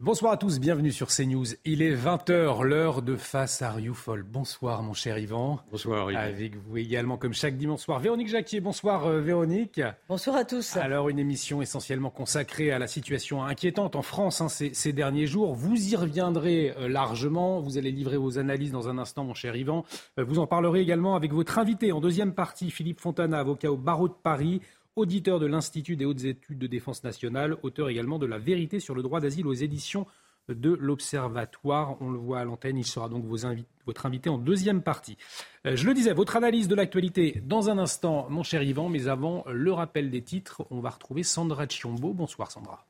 Bonsoir à tous, bienvenue sur CNews. Il est 20h, l'heure de Face à Rioufol. Bonsoir mon cher Yvan. Bonsoir Yvan. Avec vous également, comme chaque dimanche soir, Véronique Jacquier. Bonsoir euh, Véronique. Bonsoir à tous. Alors une émission essentiellement consacrée à la situation inquiétante en France hein, ces, ces, derniers jours. Vous y reviendrez euh, largement. Vous allez livrer vos analyses dans un instant, mon cher Yvan. Euh, vous en parlerez également avec votre invité en deuxième partie, Philippe Fontana, avocat au barreau de Paris auditeur de l'Institut des hautes études de défense nationale, auteur également de La vérité sur le droit d'asile aux éditions de l'Observatoire. On le voit à l'antenne, il sera donc votre invité en deuxième partie. Euh, je le disais, votre analyse de l'actualité dans un instant, mon cher Yvan, mais avant le rappel des titres, on va retrouver Sandra Chiombo. Bonsoir Sandra.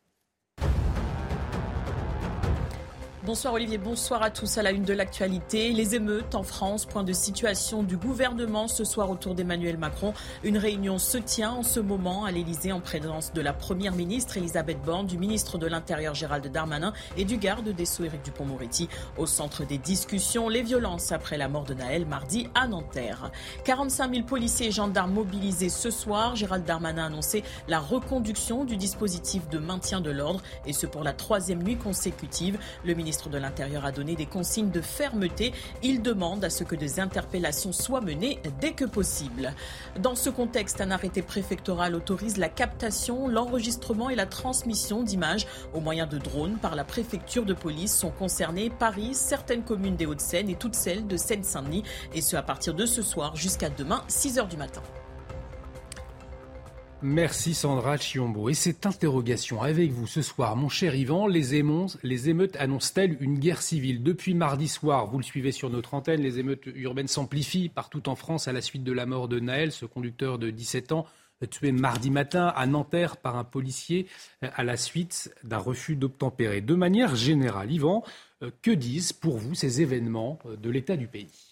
Bonsoir Olivier, bonsoir à tous à la une de l'actualité. Les émeutes en France, point de situation du gouvernement ce soir autour d'Emmanuel Macron. Une réunion se tient en ce moment à l'Elysée en présence de la Première ministre Elisabeth Borne, du ministre de l'Intérieur Gérald Darmanin et du garde des Sceaux Éric Dupont-Moretti. Au centre des discussions, les violences après la mort de Naël mardi à Nanterre. 45 000 policiers et gendarmes mobilisés ce soir. Gérald Darmanin a annoncé la reconduction du dispositif de maintien de l'ordre et ce pour la troisième nuit consécutive. Le ministre de l'Intérieur a donné des consignes de fermeté. Il demande à ce que des interpellations soient menées dès que possible. Dans ce contexte, un arrêté préfectoral autorise la captation, l'enregistrement et la transmission d'images au moyen de drones par la préfecture de police. Sont concernées Paris, certaines communes des Hauts-de-Seine et toutes celles de Seine-Saint-Denis. Et ce à partir de ce soir jusqu'à demain, 6 h du matin. Merci Sandra Chiombo. Et cette interrogation avec vous ce soir, mon cher Yvan, les, émeutes, les émeutes annoncent-elles une guerre civile? Depuis mardi soir, vous le suivez sur notre antenne, les émeutes urbaines s'amplifient partout en France à la suite de la mort de Naël, ce conducteur de 17 ans tué mardi matin à Nanterre par un policier à la suite d'un refus d'obtempérer. De manière générale, Yvan, que disent pour vous ces événements de l'état du pays?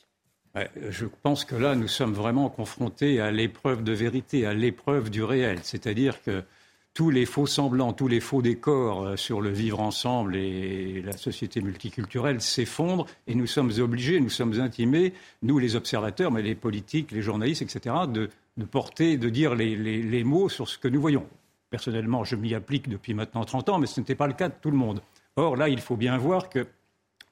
Je pense que là, nous sommes vraiment confrontés à l'épreuve de vérité, à l'épreuve du réel. C'est-à-dire que tous les faux semblants, tous les faux décors sur le vivre ensemble et la société multiculturelle s'effondrent et nous sommes obligés, nous sommes intimés, nous les observateurs, mais les politiques, les journalistes, etc., de, porter, de dire les, mots sur ce que nous voyons. Personnellement, je m'y applique depuis maintenant 30 ans, mais ce n'était pas le cas de tout le monde. Or, là, il faut bien voir que,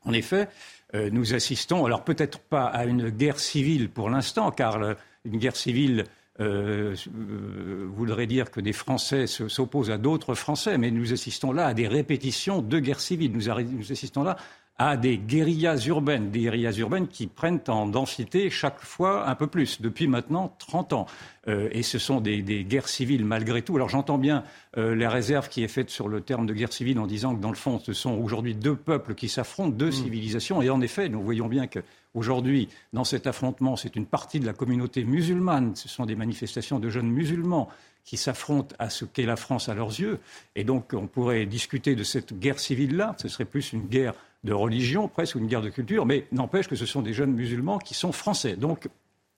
en effet, euh, nous assistons, alors peut-être pas à une guerre civile pour l'instant, car une guerre civile euh, euh, voudrait dire que des Français s'opposent à d'autres Français, mais nous assistons là à des répétitions de guerres civiles. Nous, nous assistons là à des guérillas urbaines, des guérillas urbaines qui prennent en densité chaque fois un peu plus, depuis maintenant 30 ans. Euh, et ce sont des, des, guerres civiles malgré tout. Alors j'entends bien euh, la réserve qui est faite sur le terme de guerre civile en disant que dans le fond, ce sont aujourd'hui deux peuples qui s'affrontent, deux mmh. civilisations. Et en effet, nous voyons bien que Aujourd'hui, dans cet affrontement, c'est une partie de la communauté musulmane, ce sont des manifestations de jeunes musulmans qui s'affrontent à ce qu'est la France à leurs yeux. Et donc, on pourrait discuter de cette guerre civile-là. Ce serait plus une guerre de religion, presque une guerre de culture, mais n'empêche que ce sont des jeunes musulmans qui sont français. Donc,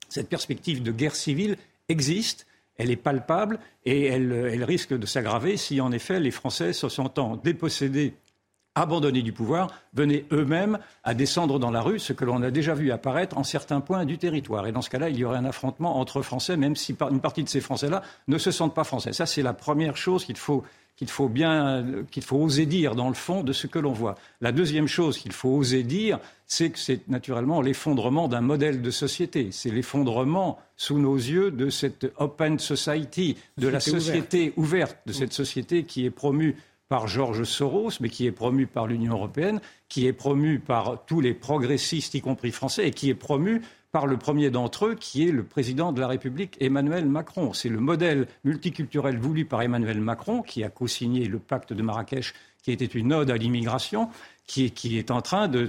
cette perspective de guerre civile existe. Elle est palpable et elle, elle risque de s'aggraver si, en effet, les Français se sentant dépossédés abandonnés du pouvoir, venaient eux-mêmes à descendre dans la rue, ce que l'on a déjà vu apparaître en certains points du territoire. Et dans ce cas-là, il y aurait un affrontement entre Français, même si une partie de ces Français-là ne se sentent pas Français. Ça, c'est la première chose qu'il faut, qu'il faut bien, qu'il faut oser dire dans le fond de ce que l'on voit. La deuxième chose qu'il faut oser dire, c'est que c'est naturellement l'effondrement d'un modèle de société. C'est l'effondrement sous nos yeux de cette open society, de la société ouverte, ouverte de cette société qui est promue par Georges Soros, mais qui est promu par l'Union européenne, qui est promu par tous les progressistes, y compris français, et qui est promu par le premier d'entre eux, qui est le président de la République, Emmanuel Macron. C'est le modèle multiculturel voulu par Emmanuel Macron, qui a co-signé le pacte de Marrakech, qui était une ode à l'immigration, qui est, en train de,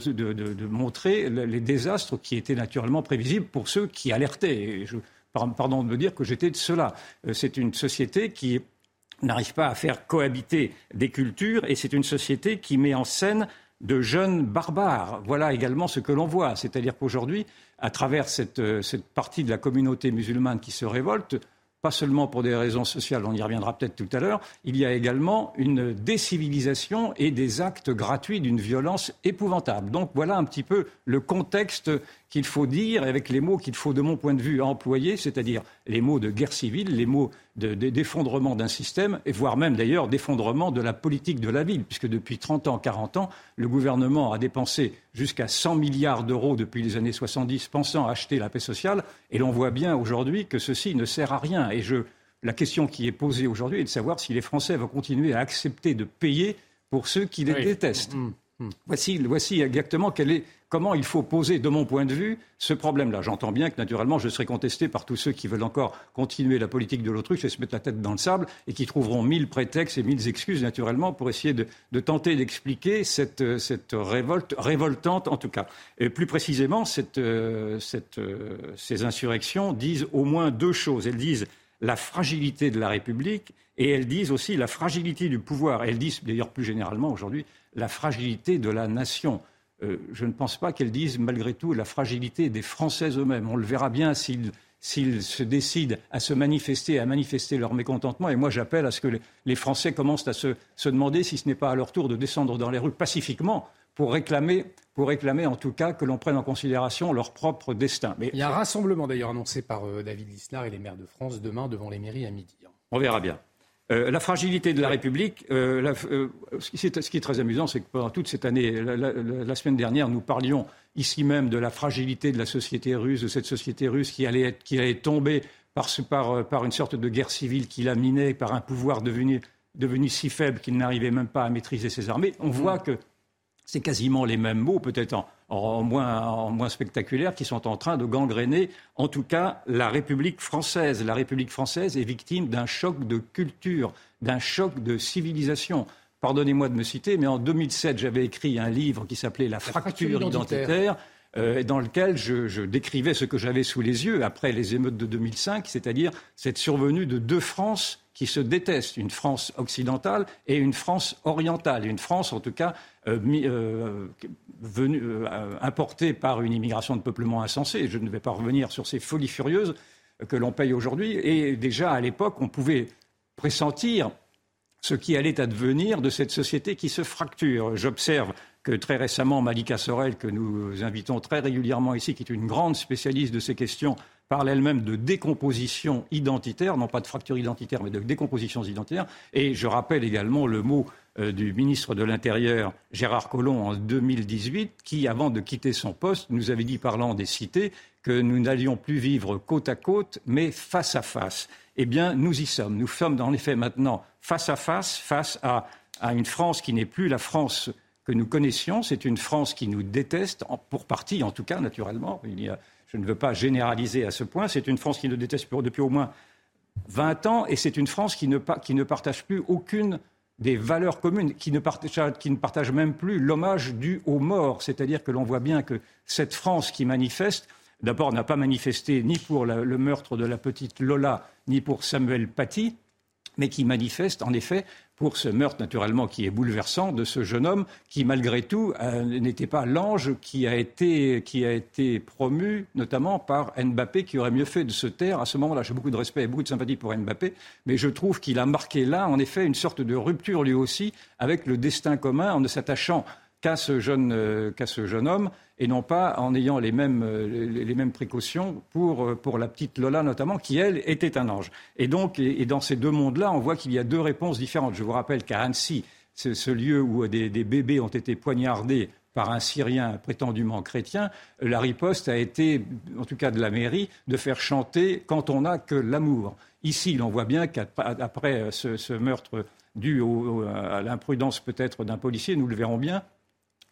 montrer les désastres qui étaient naturellement prévisibles pour ceux qui alertaient. Et pardon de me dire que j'étais de cela. C'est une société qui n'arrive pas à faire cohabiter des cultures et c'est une société qui met en scène de jeunes barbares. Voilà également ce que l'on voit. C'est-à-dire qu'aujourd'hui, à travers cette, euh, cette, partie de la communauté musulmane qui se révolte, pas seulement pour des raisons sociales, on y reviendra peut-être tout à l'heure, il y a également une décivilisation et des actes gratuits d'une violence épouvantable. Donc voilà un petit peu le contexte qu'il faut dire avec les mots qu'il faut, de mon point de vue, employer, c'est-à-dire les mots de guerre civile, les mots d'effondrement d'un système, et voire même d'ailleurs d'effondrement de la politique de la ville, puisque depuis 30 ans, 40 ans, le gouvernement a dépensé jusqu'à 100 milliards d'euros depuis les années 70 pensant acheter la paix sociale, et l'on voit bien aujourd'hui que ceci ne sert à rien. Et je, la question qui est posée aujourd'hui est de savoir si les Français vont continuer à accepter de payer pour ceux qui les détestent. Mmh, mmh. Voici, exactement comment il faut poser, de mon point de vue, ce problème-là. J'entends bien que, naturellement, je serai contesté par tous ceux qui veulent encore continuer la politique de l'autruche et se mettre la tête dans le sable et qui trouveront mille prétextes et mille excuses, naturellement, pour essayer de, tenter d'expliquer cette, révolte, révoltante, en tout cas. Et plus précisément, euh, euh, ces insurrections disent au moins deux choses. Elles disent la fragilité de la République et elles disent aussi la fragilité du pouvoir. Elles disent, d'ailleurs, plus généralement aujourd'hui, la fragilité de la nation. Euh, je ne pense pas qu'elles disent malgré tout la fragilité des Français eux-mêmes. On le verra bien s'ils se décident à se manifester, à manifester leur mécontentement. Et moi, j'appelle à ce que les, Français commencent à se, demander si ce n'est pas à leur tour de descendre dans les rues pacifiquement pour réclamer, pour réclamer en tout cas que l'on prenne en considération leur propre destin. Mais, Il y a un rassemblement d'ailleurs annoncé par euh, David Lisnard et les maires de France demain devant les mairies à midi. Hein. On verra bien. Euh, la fragilité de la République, euh, euh, ce, qui est, très amusant, c'est que pendant toute cette année, la, semaine dernière, nous parlions ici même de la fragilité de la société russe, de cette société russe qui allait, être, qui allait tomber par, par, une sorte de guerre civile qui la minait, par un pouvoir devenu, devenu si faible qu'il n'arrivait même pas à maîtriser ses armées. On voit que c'est quasiment les mêmes mots, peut-être en, moins, spectaculaires, qui sont en train de gangréner, en tout cas, la République française. La République française est victime d'un choc de culture, d'un choc de civilisation. Pardonnez-moi de me citer, mais en 2007, j'avais écrit un livre qui s'appelait La, fracture, identitaire. Euh, dans lequel je, je, décrivais ce que j'avais sous les yeux après les émeutes de 2005, c'est-à-dire cette survenue de deux France qui se détestent, une France occidentale et une France orientale, une France en tout cas euh, euh, euh, importée par une immigration de peuplement insensée. Je ne vais pas revenir sur ces folies furieuses que l'on paye aujourd'hui. Et déjà à l'époque, on pouvait pressentir ce qui allait advenir de cette société qui se fracture. J'observe que très récemment, Malika Sorel, que nous invitons très régulièrement ici, qui est une grande spécialiste de ces questions, parle elle-même de décomposition identitaire, non pas de fracture identitaire, mais de décomposition identitaire. Et je rappelle également le mot euh, du ministre de l'Intérieur, Gérard Collomb, en 2018, qui, avant de quitter son poste, nous avait dit, parlant des cités, que nous n'allions plus vivre côte à côte, mais face à face. Eh bien, nous y sommes. Nous sommes, en effet, maintenant face à face, face à, à une France qui n'est plus la France que nous connaissions. C'est une France qui nous déteste, pour partie en tout cas, naturellement. Il y a je ne veux pas généraliser à ce point. C'est une France qui nous déteste depuis au moins 20 ans et c'est une France qui ne, partage plus aucune des valeurs communes, qui ne, partage, même plus l'hommage dû aux morts. C'est-à-dire que l'on voit bien que cette France qui manifeste, d'abord n'a pas manifesté ni pour le meurtre de la petite Lola, ni pour Samuel Paty, mais qui manifeste en effet pour ce meurtre naturellement qui est bouleversant de ce jeune homme qui malgré tout euh, n'était pas l'ange qui a été qui a été promu notamment par Mbappé qui aurait mieux fait de se taire à ce moment-là. J'ai beaucoup de respect et beaucoup de sympathie pour Mbappé, mais je trouve qu'il a marqué là en effet une sorte de rupture lui aussi avec le destin commun en ne s'attachant qu'à ce, jeune, euh, homme et non pas en ayant les mêmes, euh, précautions pour, euh, pour, la petite Lola notamment, qui, elle, était un ange. Et donc, dans ces deux mondes-là, on voit qu'il y a deux réponses différentes. Je vous rappelle qu'à Annecy, c'est ce lieu où des, bébés ont été poignardés par un Syrien prétendument chrétien, la riposte a été, en tout cas de la mairie, de faire chanter Quand on n'a que l'amour. Ici, l'on voit bien qu'après ce, meurtre dû à l'imprudence peut-être d'un policier, nous le verrons bien,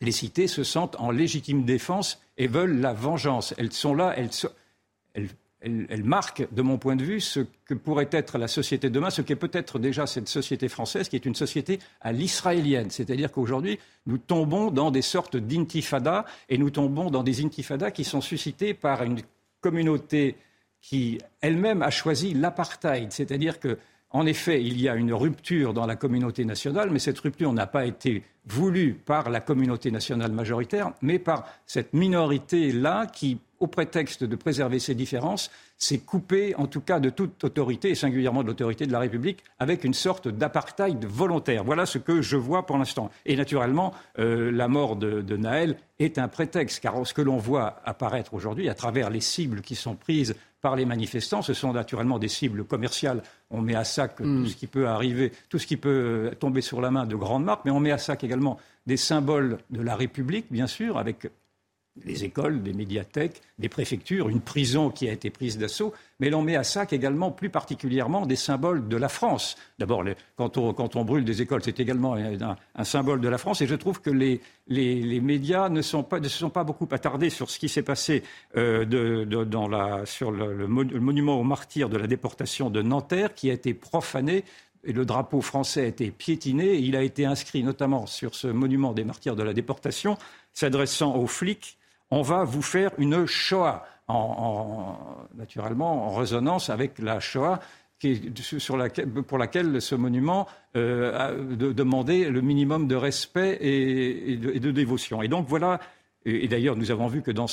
les cités se sentent en légitime défense et veulent la vengeance. Elles sont là, elles, marquent, de mon point de vue, ce que pourrait être la société demain, ce qu'est peut-être déjà cette société française, qui est une société à l'israélienne. C'est-à-dire qu'aujourd'hui, nous tombons dans des sortes d'intifada, et nous tombons dans des intifadas qui sont suscités par une communauté qui elle-même a choisi l'apartheid. C'est-à-dire que En effet, il y a une rupture dans la communauté nationale, mais cette rupture n'a pas été voulue par la communauté nationale majoritaire, mais par cette minorité-là qui, au prétexte de préserver ses différences, s'est coupée, en tout cas, de toute autorité, et singulièrement de l'autorité de la République, avec une sorte d'apartheid volontaire. Voilà ce que je vois pour l'instant. Et naturellement, euh, la mort de, de Naël est un prétexte, car ce que l'on voit apparaître aujourd'hui, à travers les cibles qui sont prises par les manifestants. Ce sont naturellement des cibles commerciales. On met à sac tout hmm. ce qui peut arriver, tout ce qui peut tomber sur la main de grandes marques, mais on met à sac également des symboles de la République, bien sûr, avec des écoles, des médiathèques, des préfectures, une prison qui a été prise d'assaut, mais l'on met à sac également plus particulièrement des symboles de la France. D'abord, quand on, brûle des écoles, c'est également un, symbole de la France, et je trouve que les, médias ne, se sont pas beaucoup attardés sur ce qui s'est passé euh, sur le, monument aux martyrs de la déportation de Nanterre, qui a été profané et le drapeau français a été piétiné. il a été inscrit notamment sur ce monument des martyrs de la déportation, s'adressant aux flics on va vous faire une Shoah, naturellement en résonance avec la Shoah pour laquelle ce monument euh, a demandé le minimum de respect et, de, dévotion. Et donc voilà, et, d'ailleurs nous avons vu que dans,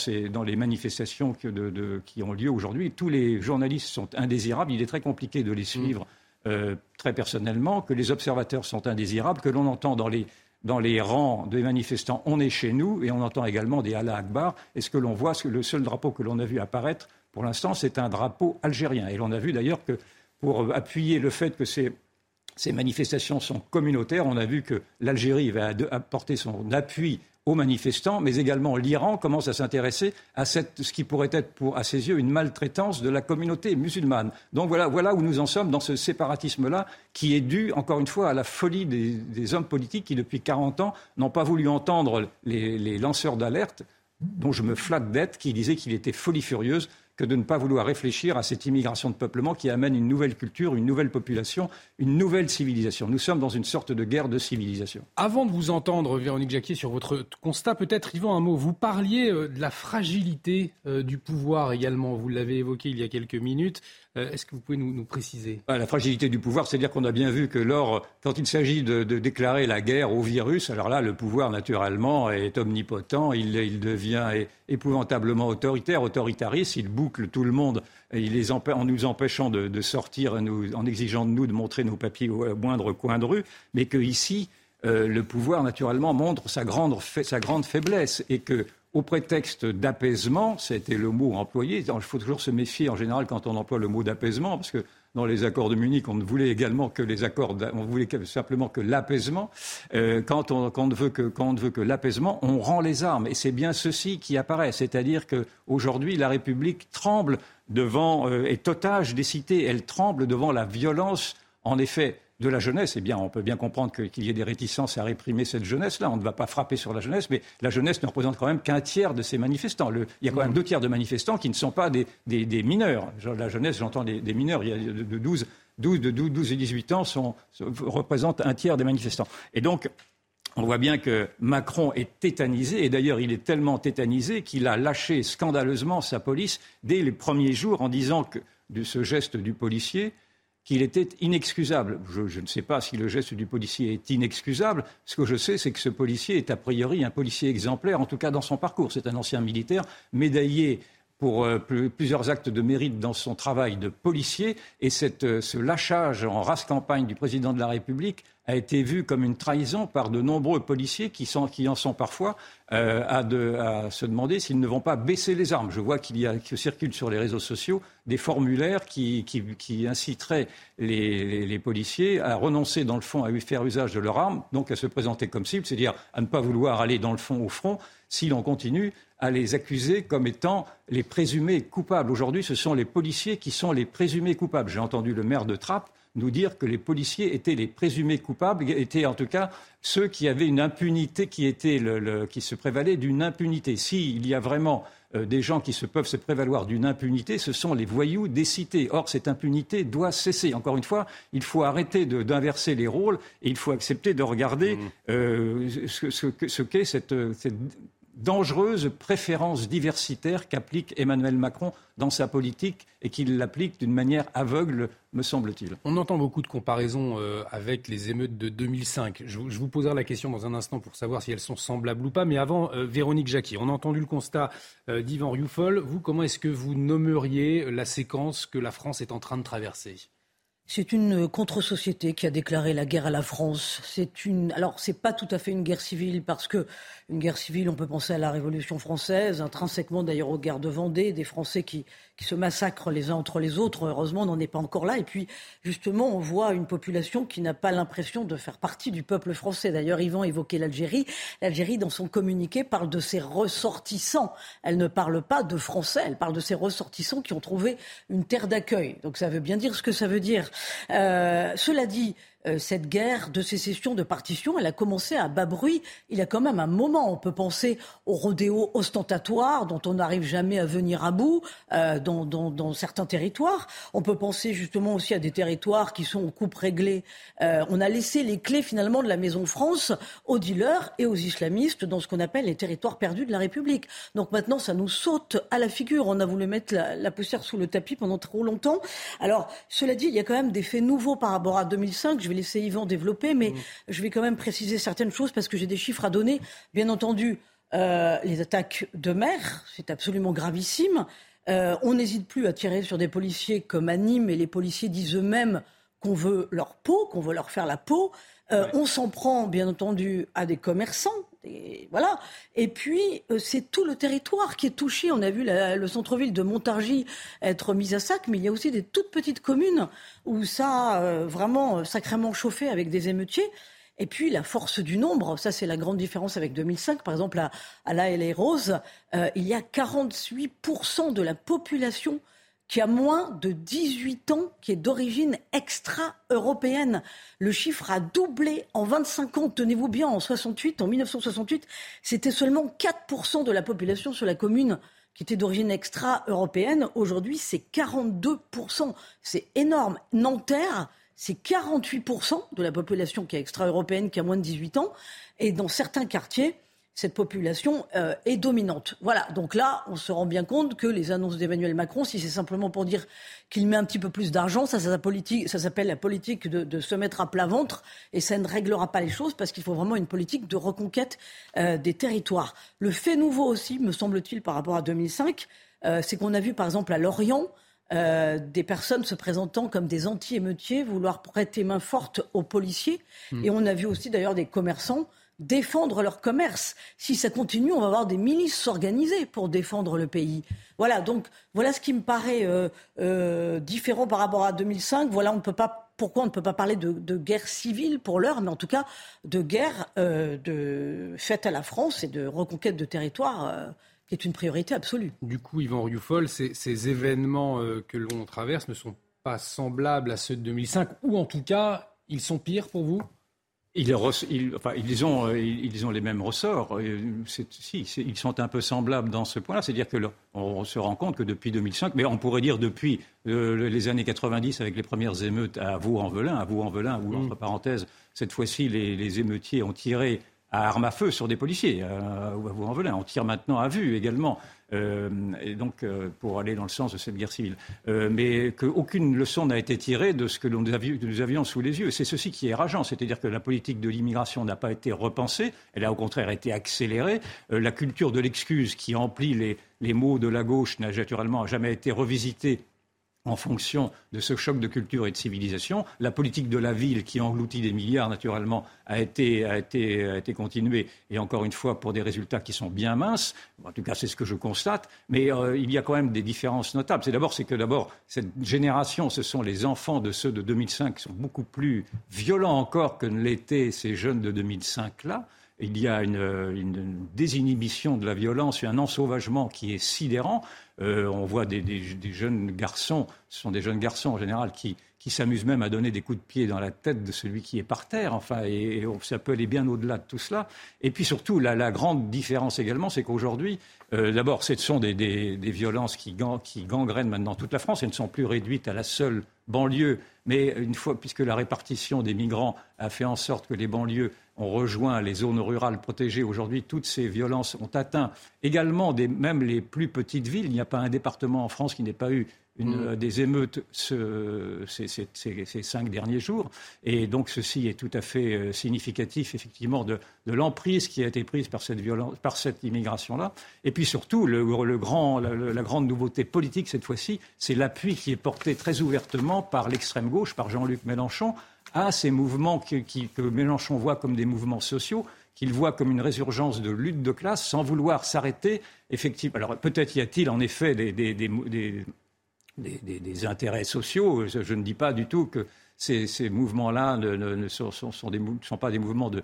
les manifestations qui ont lieu aujourd'hui, tous les journalistes sont indésirables, il est très compliqué de les suivre. Euh, très personnellement, que les observateurs sont indésirables, que l'on entend dans les dans les rangs des manifestants, on est chez nous, et on entend également des Allah Akbar. Et ce que l'on voit, le seul drapeau que l'on a vu apparaître, pour l'instant, c'est un drapeau algérien? Et l'on a vu d'ailleurs que, pour appuyer le fait que ces manifestations sont communautaires, on a vu que l'Algérie va apporter son appui aux manifestants, mais également l'Iran commence à s'intéresser à ce qui pourrait être, pour, à ses yeux, une maltraitance de la communauté musulmane. Donc voilà, voilà où nous en sommes dans ce séparatisme-là, qui est dû, encore une fois, à la folie des, hommes politiques qui, depuis 40 ans, n'ont pas voulu entendre les, les lanceurs d'alerte dont je me flatte d'être, qui disaient qu'il était folie furieuse que de ne pas vouloir réfléchir à cette immigration de peuplement qui amène une nouvelle culture, une nouvelle population, une nouvelle civilisation. Nous sommes dans une sorte de guerre de civilisation. Avant de vous entendre, Véronique Jacquier, sur votre constat, peut-être, Yvan, un mot. Vous parliez euh, de la fragilité euh, du pouvoir également. Vous l'avez évoqué il y a quelques minutes. Euh, est-ce que vous pouvez nous, préciser? Bah, La fragilité du pouvoir, c'est-à-dire qu'on a bien vu que lors, quand il s'agit de, déclarer la guerre au virus, alors là, le pouvoir, naturellement, est omnipotent, il, devient épouvantablement autoritaire, autoritariste, il boucle tout le monde en nous empêchant de, sortir, en exigeant de nous de montrer nos papiers au moindre coin de rue, mais que ici, euh, le pouvoir, naturellement, montre sa grande, sa grande faiblesse et que au prétexte d'apaisement, c'était le mot employé. Il faut toujours se méfier en général quand on emploie le mot d'apaisement, parce que dans les accords de Munich, on ne voulait également que les accords, on voulait simplement que l'apaisement. Euh, quand, on, ne veut que, l'apaisement, on rend les armes. Et c'est bien ceci qui apparaît. C'est-à-dire qu'aujourd'hui, la République tremble devant, euh, est otage des cités. Elle tremble devant la violence, en effet, de la jeunesse, eh bien, on peut bien comprendre qu'il y ait des réticences à réprimer cette jeunesse-là. On ne va pas frapper sur la jeunesse, mais la jeunesse ne représente quand même qu'un tiers de ces manifestants. il y a quand même mmh. deux tiers de manifestants qui ne sont pas des, mineurs. La jeunesse, j'entends des, mineurs, il y a de 12, 12, de 12 et 18 ans sont, représentent un tiers des manifestants. Et donc, on voit bien que Macron est tétanisé, et d'ailleurs il est tellement tétanisé qu'il a lâché scandaleusement sa police dès les premiers jours en disant que de ce geste du policier, qu'il était inexcusable. Je, ne sais pas si le geste du policier est inexcusable. Ce que je sais, c'est que ce policier est a priori un policier exemplaire, en tout cas dans son parcours. C'est un ancien militaire médaillé pour euh, plusieurs actes de mérite dans son travail de policier. Et euh, ce lâchage en race campagne du président de la République a été vu comme une trahison par de nombreux policiers qui, en sont parfois euh, à, se demander s'ils ne vont pas baisser les armes. Je vois qu'il y a, que circulent sur les réseaux sociaux des formulaires qui, inciteraient les, policiers à renoncer, dans le fond, à faire usage de leurs armes, donc à se présenter comme cible, c'est-à-dire à ne pas vouloir aller dans le fond au front si l'on continue à les accuser comme étant les présumés coupables. Aujourd'hui, ce sont les policiers qui sont les présumés coupables. J'ai entendu le maire de Trappes nous dire que les policiers étaient les présumés coupables, étaient en tout cas ceux qui avaient une impunité qui, était le, qui se prévalait d'une impunité. S'il y a vraiment euh, des gens qui se peuvent se prévaloir d'une impunité, ce sont les voyous des cités. Or, cette impunité doit cesser. Encore une fois, il faut arrêter d'inverser les rôles et il faut accepter de regarder mmh. euh, ce, qu'est cette, cette dangereuse préférence diversitaire qu'applique Emmanuel Macron dans sa politique et qu'il l'applique d'une manière aveugle, me semble-t-il. On entend beaucoup de comparaisons euh, avec les émeutes de 2005. Je, vous poserai la question dans un instant pour savoir si elles sont semblables ou pas. Mais avant, euh, Véronique Jacqui, on a entendu le constat euh, d'Yvan Rioufol. Vous, comment est-ce que vous nommeriez la séquence que la France est en train de traverser? C'est une contre-société qui a déclaré la guerre à la France. C'est une, alors c'est pas tout à fait une guerre civile parce que une guerre civile, on peut penser à la Révolution française, intrinsèquement d'ailleurs aux guerres de Vendée, des Français qui, qui se massacrent les uns entre les autres. Heureusement, on n'en est pas encore là. Et puis, justement, on voit une population qui n'a pas l'impression de faire partie du peuple français. D'ailleurs, Yvan évoquait l'Algérie. L'Algérie, dans son communiqué, parle de ses ressortissants. Elle ne parle pas de Français, elle parle de ses ressortissants qui ont trouvé une terre d'accueil. Donc ça veut bien dire ce que ça veut dire. Euh, cela dit, euh, cette guerre de sécession, de partition, elle a commencé à bas bruit. Il y a quand même un moment. On peut penser au rodéo ostentatoire dont on n'arrive jamais à venir à bout euh, dans, certains territoires. On peut penser justement aussi à des territoires qui sont aux coupes réglées. Euh, on a laissé les clés finalement de la Maison France aux dealers et aux islamistes dans ce qu'on appelle les territoires perdus de la République. Donc maintenant, ça nous saute à la figure. On a voulu mettre la, poussière sous le tapis pendant trop longtemps. Alors, cela dit, il y a quand même des faits nouveaux par rapport à 2005. Je vais laisser Yvan développer, mais mm. je vais quand même préciser certaines choses parce que j'ai des chiffres à donner. Bien entendu, euh, les attaques de mer, c'est absolument gravissime. Euh, on n'hésite plus à tirer sur des policiers comme à Nîmes, et les policiers disent eux-mêmes qu'on veut leur peau, qu'on veut leur faire la peau. Euh, on s'en prend, bien entendu, à des commerçants. Et voilà. Et puis, euh, c'est tout le territoire qui est touché. On a vu le centre-ville de Montargis être mis à sac, mais il y a aussi des toutes petites communes où ça a euh, vraiment sacrément chauffé avec des émeutiers. Et puis la force du nombre, ça c'est la grande différence avec 2005. Par exemple, à, La et Rose, il y a 48% de la population qui a moins de 18 ans, qui est d'origine extra-européenne. Le chiffre a doublé en 25 ans. Tenez-vous bien, en 68, en 1968, c'était seulement 4% de la population sur la commune qui était d'origine extra-européenne. Aujourd'hui, c'est 42%. C'est énorme. Nanterre, c'est 48% de la population qui est extra-européenne, qui a moins de 18 ans. Et dans certains quartiers, cette population euh, est dominante. Voilà, donc là, on se rend bien compte que les annonces d'Emmanuel Macron, si c'est simplement pour dire qu'il met un petit peu plus d'argent, ça, ça, ça s'appelle la politique de, se mettre à plat ventre, et ça ne réglera pas les choses parce qu'il faut vraiment une politique de reconquête euh, des territoires. Le fait nouveau aussi, me semble-t-il, par rapport à 2005, euh, c'est qu'on a vu par exemple à Lorient, des personnes se présentant comme des anti-émeutiers, vouloir prêter main forte aux policiers. Hmm. Et on a vu aussi d'ailleurs des commerçants défendre leur commerce. Si ça continue, on va avoir des milices s'organiser pour défendre le pays. Voilà, donc voilà ce qui me paraît euh, euh, différent par rapport à 2005. Voilà, on ne peut pas, pourquoi on ne peut pas parler de, guerre civile pour l'heure, mais en tout cas de guerre euh, de, faite à la France et de reconquête de territoire qui est une priorité absolue. Du coup, Yvan Rioufol, ces, ces événements que l'on traverse ne sont pas semblables à ceux de 2005, ou en tout cas, ils sont pires pour vous? Ils, enfin, ils, ont, euh, ils ont les mêmes ressorts. Euh, si, ils sont un peu semblables dans ce point-là. C'est-à-dire que on se rend compte que depuis 2005, mais on pourrait dire depuis euh, les années 90 avec les premières émeutes à Vaux-en-Velin, à Vaux-en-Velin, où, mm. entre parenthèses, cette fois-ci, les, les, émeutiers ont tiré à armes à feu sur des policiers, à, ou à Vaux-en-Velin. On tire maintenant à vue également. Euh, et donc euh, pour aller dans le sens de cette guerre civile. Euh, mais qu'aucune leçon n'a été tirée de ce que nous avions sous les yeux. C'est ceci qui est rageant, c'est-à-dire que la politique de l'immigration n'a pas été repensée, elle a au contraire été accélérée. la culture de l'excuse qui emplit les, les mots de la gauche n'a naturellement jamais été revisitée en fonction de ce choc de culture et de civilisation. La politique de la ville, qui engloutit des milliards, naturellement, a été, a été, a été continuée, et encore une fois, pour des résultats qui sont bien minces. En tout cas, c'est ce que je constate. Mais euh, il y a quand même des différences notables. C'est d'abord, c'est que d'abord, cette génération, ce sont les enfants de ceux de 2005 qui sont beaucoup plus violents encore que ne l'étaient ces jeunes de 2005-là il y a une, désinhibition de la violence et un ensauvagement qui est sidérant. Euh, on voit des, jeunes garçons, ce sont des jeunes garçons en général, qui, qui s'amuse même à donner des coups de pied dans la tête de celui qui est par terre. Enfin, et, ça peut aller bien au-delà de tout cela. Et puis surtout, la, grande différence également, c'est qu'aujourd'hui, euh, d'abord, ce sont des, violences qui, gangrènent maintenant toute la France. Elles ne sont plus réduites à la seule banlieue, mais une fois, puisque la répartition des migrants a fait en sorte que les banlieues ont rejoint les zones rurales protégées, aujourd'hui, toutes ces violences ont atteint également même les plus petites villes. Il n'y a pas un département en France qui n'ait pas eu une, mm. des émeutes ce, ces, ces, cinq derniers jours. Et donc ceci est tout à fait euh, significatif, effectivement, de, de l'emprise qui a été prise par cette, violence, par cette immigration-là. Et puis surtout, le, le grand, la, la, grande nouveauté politique cette fois-ci, c'est l'appui qui est porté très ouvertement par l'extrême gauche, par Jean-Luc Mélenchon, à ces mouvements qui, qui, que Mélenchon voit comme des mouvements sociaux qu'il voit comme une résurgence de lutte de classe sans vouloir s'arrêter. Effectivement, alors peut-être y a-t-il en effet des, des, des, des, intérêts sociaux. Je, ne dis pas du tout que ces, mouvements-là ne, sont, pas des mouvements de,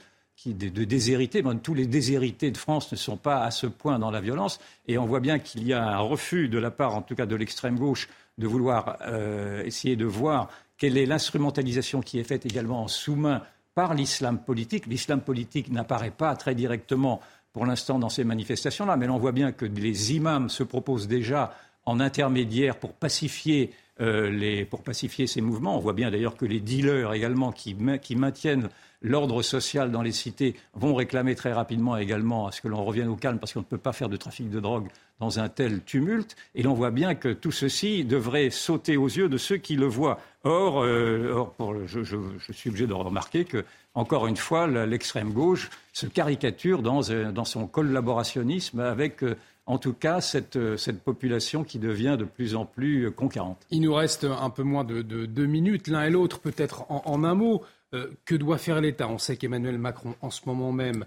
déshérités. tous les déshérités de France ne sont pas à ce point dans la violence. Et on voit bien qu'il y a un refus de la part, en tout cas de l'extrême gauche, de vouloir euh, essayer de voir quelle est l'instrumentalisation qui est faite également en sous-main par l'islam politique. L'islam politique n'apparaît pas très directement pour l'instant dans ces manifestations-là, mais on voit bien que les imams se proposent déjà en intermédiaire pour pacifier, euh, les, pour pacifier ces mouvements. On voit bien d'ailleurs que les dealers également qui, maintiennent l'ordre social dans les cités vont réclamer très rapidement également à ce que l'on revienne au calme parce qu'on ne peut pas faire de trafic de drogue dans un tel tumulte. Et l'on voit bien que tout ceci devrait sauter aux yeux de ceux qui le voient. Or, euh, je, suis obligé de remarquer que, encore une fois, l'extrême gauche se caricature dans, euh, dans son collaborationnisme avec en tout cas euh, cette, population qui devient de plus en plus euh, conquérante. Il nous reste un peu moins de, deux minutes, l'un et l'autre, peut-être en, un mot. Euh, que doit faire l'État? On sait qu'Emmanuel Macron, en ce moment même,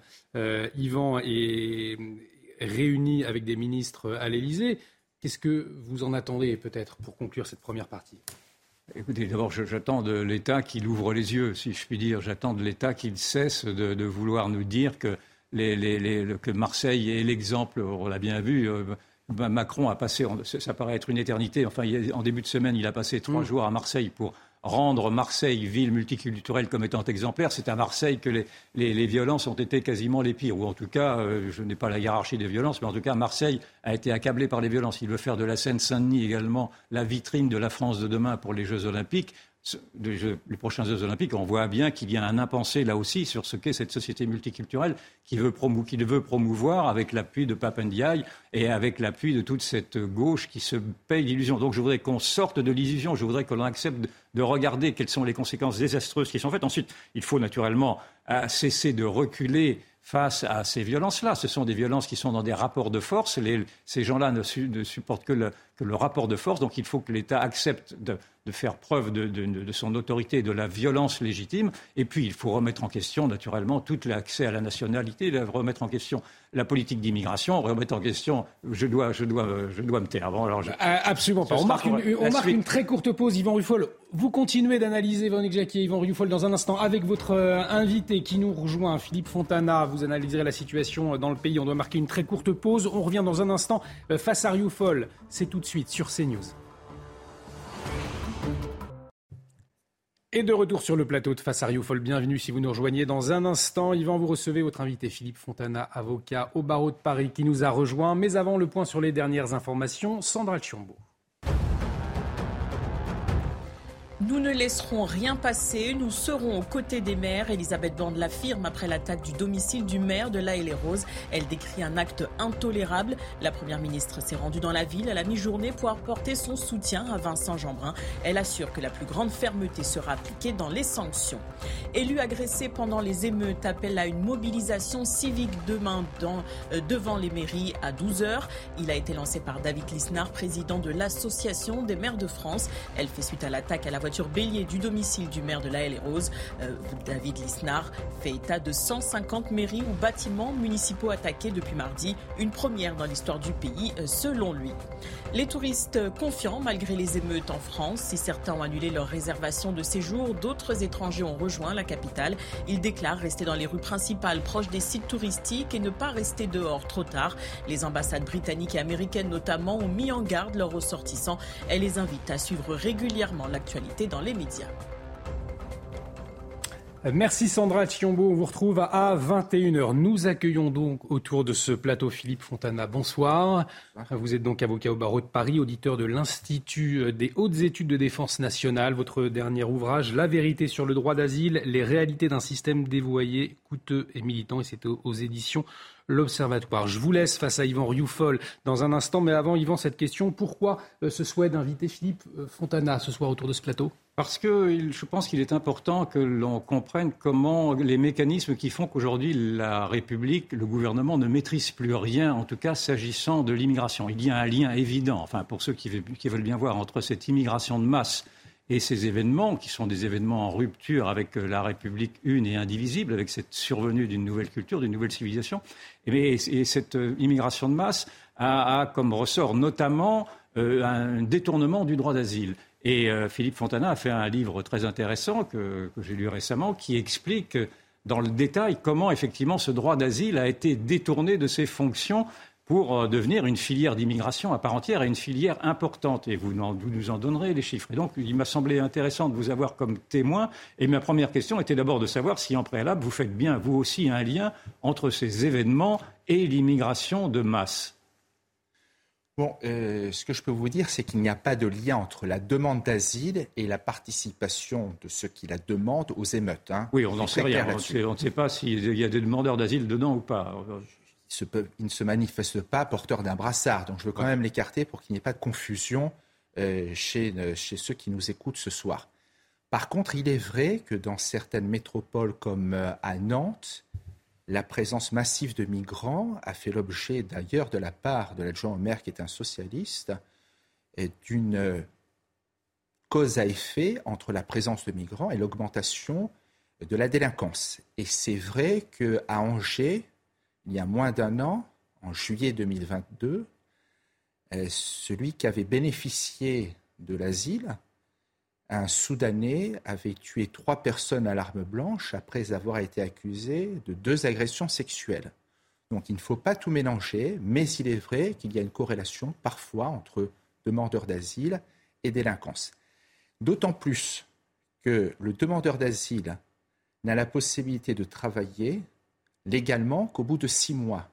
Yvan est réuni avec des ministres à l'Élysée. Qu'est-ce que vous en attendez, peut-être, pour conclure cette première partie? Écoutez, d'abord, j'attends de l'État qu'il ouvre les yeux, si je puis dire. J'attends de l'État qu'il cesse de, vouloir nous dire que que Marseille est l'exemple, on l'a bien vu. Euh, Macron a passé, ça paraît être une éternité, enfin en début de semaine, il a passé trois mm. jours à Marseille pour rendre Marseille ville multiculturelle comme étant exemplaire. C'est à Marseille que les, violences ont été quasiment les pires, ou en tout cas, euh, je n'ai pas la hiérarchie des violences, mais en tout cas, Marseille a été accablé par les violences. Il veut faire de la Seine-Saint-Denis également la vitrine de la France de demain pour les Jeux Olympiques les prochains Jeux Olympiques, on voit bien qu'il y a un impensé là aussi sur ce qu'est cette société multiculturelle qui veut, veut promouvoir avec l'appui de Papendiaï et avec l'appui de toute cette gauche qui se paye l'illusion. Donc je voudrais qu'on sorte de l'illusion, je voudrais qu'on accepte de regarder quelles sont les conséquences désastreuses qui sont faites. Ensuite, il faut naturellement euh, cesser de reculer face à ces violences-là. Ce sont des violences qui sont dans des rapports de force. ces gens-là ne, supportent que le, rapport de force. Donc il faut que l'État accepte de, faire preuve de, son autorité et de la violence légitime. Et puis il faut remettre en question, naturellement, tout l'accès à la nationalité, remettre en question la politique d'immigration, remettre en question. Je dois, je dois, je dois me taire. Bon, alors ah, Absolument pas. On marque, une, on marque une, très courte pause. Yvan Ruffol, vous continuez d'analyser Véronique Jacquier et Yvan Ruffol dans un instant avec votre euh, invité qui nous rejoint, Philippe Fontana. Vous analyserez la situation dans le pays. On doit marquer une très courte pause. On revient dans un instant euh, face à Ruffol. C'est tout de suite sur CNews. Et de retour sur le plateau de Face à Rioufol, bienvenue si vous nous rejoignez dans un instant. Yvan, vous recevez votre invité Philippe Fontana, avocat au barreau de Paris, qui nous a rejoint. Mais avant le point sur les dernières informations, Sandra Chiombo. Nous ne laisserons rien passer, nous serons aux côtés des maires. Elisabeth Borne l'affirme après l'attaque du domicile du maire de La les roses Elle décrit un acte intolérable. La première ministre s'est rendue dans la ville à la mi-journée pour apporter son soutien à Vincent Jeanbrun. Elle assure que la plus grande fermeté sera appliquée dans les sanctions. Élu agressé pendant les émeutes appelle à une mobilisation civique demain euh, devant les mairies à 12h. Il a été lancé par David Lisnard, président de l'Association des maires de France. Elle fait suite à l'attaque à la voiture sur bélier du domicile du maire de La Haye Rose. Euh, David Lisnard fait état de 150 mairies ou bâtiments municipaux attaqués depuis mardi, une première dans l'histoire du pays euh, selon lui. Les touristes confiants malgré les émeutes en France. Si certains ont annulé leur réservation de séjour, d'autres étrangers ont rejoint la capitale. Ils déclarent rester dans les rues principales proches des sites touristiques et ne pas rester dehors trop tard. Les ambassades britanniques et américaines notamment ont mis en garde leurs ressortissants. Elles les invitent à suivre régulièrement l'actualité l'actualité dans les médias. Merci Sandra Chiombo. On vous retrouve à 21h. Nous accueillons donc autour de ce plateau Philippe Fontana. Bonsoir. Vous êtes donc avocat au barreau de Paris, auditeur de l'Institut des hautes études de défense nationale. Votre dernier ouvrage, La vérité sur le droit d'asile, les réalités d'un système dévoyé, coûteux et militant. Et c'est aux éditions L'Observatoire. Je vous laisse face à Yvan Rioufol dans un instant. Mais avant, Yvan, cette question. Pourquoi euh, ce souhait d'inviter Philippe euh, Fontana ce soir autour de ce plateau? Parce que je pense qu'il est important que l'on comprenne comment les mécanismes qui font qu'aujourd'hui la République, le gouvernement ne maîtrise plus rien, en tout cas s'agissant de l'immigration. Il y a un lien évident, enfin pour ceux qui veulent bien voir, entre cette immigration de masse et ces événements, qui sont des événements en rupture avec la République une et indivisible, avec cette survenue d'une nouvelle culture, d'une nouvelle civilisation, et, cette euh, immigration de masse a, comme ressort notamment euh, un détournement du droit d'asile. Et euh, Philippe Fontana a fait un livre très intéressant que, j'ai lu récemment qui explique dans le détail comment effectivement ce droit d'asile a été détourné de ses fonctions pour euh, devenir une filière d'immigration à part entière et une filière importante. Et vous, vous, nous en donnerez les chiffres. Et donc, il m'a semblé intéressant de vous avoir comme témoin. Et ma première question était d'abord de savoir si, en préalable, vous faites bien, vous aussi, un lien entre ces événements et l'immigration de masse. Bon, euh, ce que je peux vous dire, c'est qu'il n'y a pas de lien entre la demande d'asile et la participation de ceux qui la demandent aux émeutes. Hein. Oui, on n'en sait rien. On ne sait pas s'il y a des demandeurs d'asile dedans ou pas. Ils, ne se manifestent pas porteurs d'un brassard. Donc je veux quand même l'écarter pour qu'il n'y ait pas de confusion euh, chez, euh, chez ceux qui nous écoutent ce soir. Par contre, il est vrai que dans certaines métropoles comme à Nantes, la présence massive de migrants a fait l'objet d'ailleurs de la part de l'adjoint au maire qui est un socialiste d'une cause à effet entre la présence de migrants et l'augmentation de la délinquance. Et c'est vrai qu'à Angers, il y a moins d'un an, en juillet 2022, euh, celui qui avait bénéficié de l'asile un Soudanais avait tué trois personnes à l'arme blanche après avoir été accusé de deux agressions sexuelles. Donc il ne faut pas tout mélanger, mais il est vrai qu'il y a une corrélation parfois entre demandeurs d'asile et délinquance. D'autant plus que le demandeur d'asile n'a la possibilité de travailler légalement qu'au bout de six mois.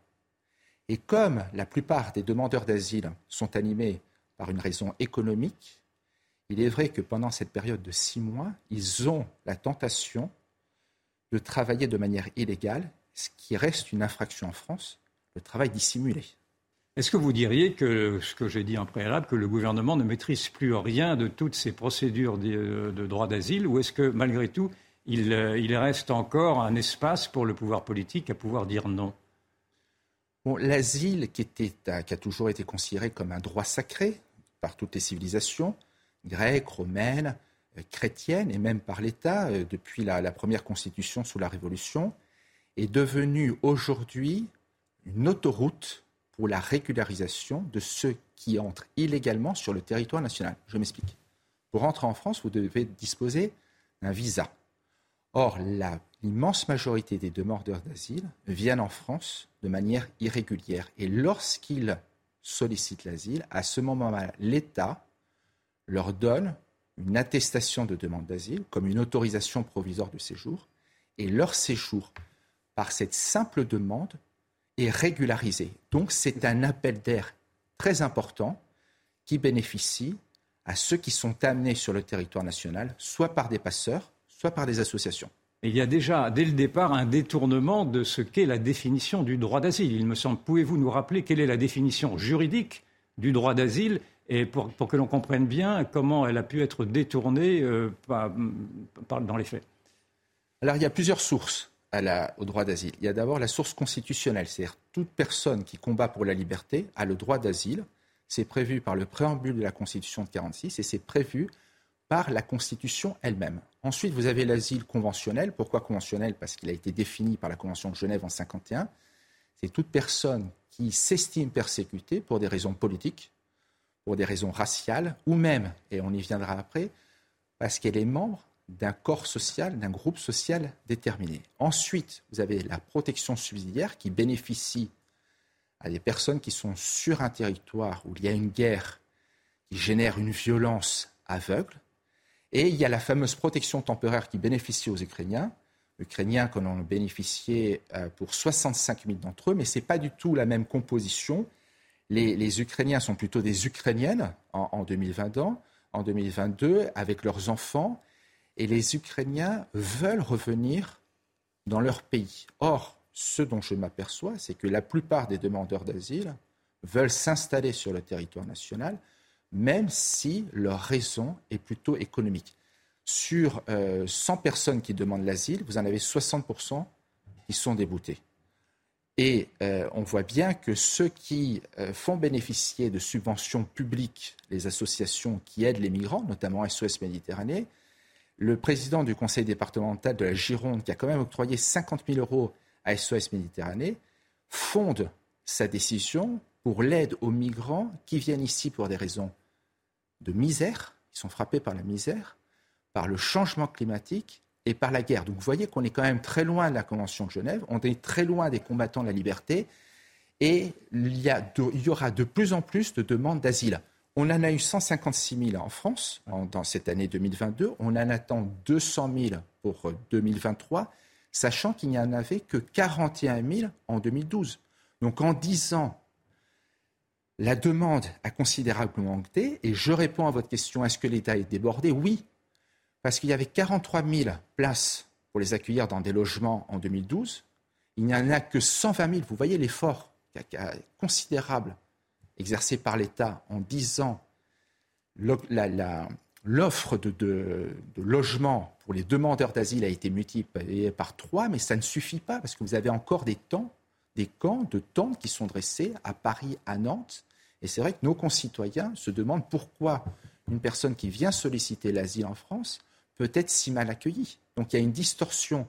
Et comme la plupart des demandeurs d'asile sont animés par une raison économique, il est vrai que pendant cette période de six mois, ils ont la tentation de travailler de manière illégale, ce qui reste une infraction en France, le travail dissimulé. Est-ce que vous diriez que ce que j'ai dit en préalable, que le gouvernement ne maîtrise plus rien de toutes ces procédures de, droit d'asile, ou est-ce que malgré tout, il, il, reste encore un espace pour le pouvoir politique à pouvoir dire non L'asile, qui, a toujours été considéré comme un droit sacré par toutes les civilisations, grecque, romaine, euh, chrétienne, et même par l'État, euh, depuis la, première constitution sous la Révolution, est devenue aujourd'hui une autoroute pour la régularisation de ceux qui entrent illégalement sur le territoire national. Je m'explique. Pour entrer en France, vous devez disposer d'un visa. Or, l'immense majorité des demandeurs d'asile viennent en France de manière irrégulière. Et lorsqu'ils sollicitent l'asile, à ce moment-là, l'État leur donne une attestation de demande d'asile comme une autorisation provisoire de séjour et leur séjour, par cette simple demande, est régularisé. Donc c'est un appel d'air très important qui bénéficie à ceux qui sont amenés sur le territoire national, soit par des passeurs, soit par des associations. il y a déjà, dès le départ, un détournement de ce qu'est la définition du droit d'asile. Il me semble, pouvez-vous nous rappeler quelle est la définition juridique du droit d'asile et pour, que l'on comprenne bien comment elle a pu être détournée euh, dans les faits? Alors il y a plusieurs sources au droit d'asile. Il y a d'abord la source constitutionnelle, c'est-à-dire toute personne qui combat pour la liberté a le droit d'asile. C'est prévu par le préambule de la Constitution de 1946 et c'est prévu par la Constitution elle-même. Ensuite, vous avez l'asile conventionnel. Pourquoi conventionnel? Parce qu'il a été défini par la Convention de Genève en 1951. C'est toute personne qui s'estime persécutée pour des raisons politiques, pour des raisons raciales, ou même, et on y viendra après, parce qu'elle est membre d'un corps social, d'un groupe social déterminé. Ensuite, vous avez la protection subsidiaire qui bénéficie à des personnes qui sont sur un territoire où il y a une guerre qui génère une violence aveugle. Et il y a la fameuse protection temporaire qui bénéficie aux Ukrainiens. Ukrainiens qu'on en bénéficié euh, pour 65 000 d'entre eux, mais ce n'est pas du tout la même composition. Les, Ukrainiens sont plutôt des Ukrainiennes en, en 2020 en 2022 avec leurs enfants, et les Ukrainiens veulent revenir dans leur pays. Or, ce dont je m'aperçois, c'est que la plupart des demandeurs d'asile veulent s'installer sur le territoire national, même si leur raison est plutôt économique. Sur 100 euh, personnes qui demandent l'asile, vous en avez 60% qui sont déboutés. Et euh, on voit bien que ceux qui euh, font bénéficier de subventions publiques les associations qui aident les migrants, notamment SOS Méditerranée, le président du conseil départemental de la Gironde, qui a quand même octroyé 50 000 euros à SOS Méditerranée, fonde sa décision pour l'aide aux migrants qui viennent ici pour des raisons de misère, qui sont frappés par la misère, par le changement climatique et par la guerre. Donc vous voyez qu'on est quand même très loin de la Convention de Genève, on est très loin des combattants de la liberté, et il y, il y aura de plus en plus de demandes d'asile. On en a eu 156 000 en France dans cette année 2022, on en attend 200 000 pour 2023, sachant qu'il n'y en avait que 41 000 en 2012. Donc en 10 ans, la demande a considérablement augmenté et je réponds à votre question, est-ce que l'État est débordé? Oui, parce qu'il y avait 43 000 places pour les accueillir dans des logements en 2012. Il n'y en a que 120 000. Vous voyez l'effort considérable exercé par l'État en 10 ans. L'offre de, de, logements pour les demandeurs d'asile a été multipliée par 3, mais ça ne suffit pas parce que vous avez encore des temps, des camps de tentes qui sont dressés à Paris, à Nantes, et c'est vrai que nos concitoyens se demandent pourquoi une personne qui vient solliciter l'asile en France peut être si mal accueillie. Donc il y a une distorsion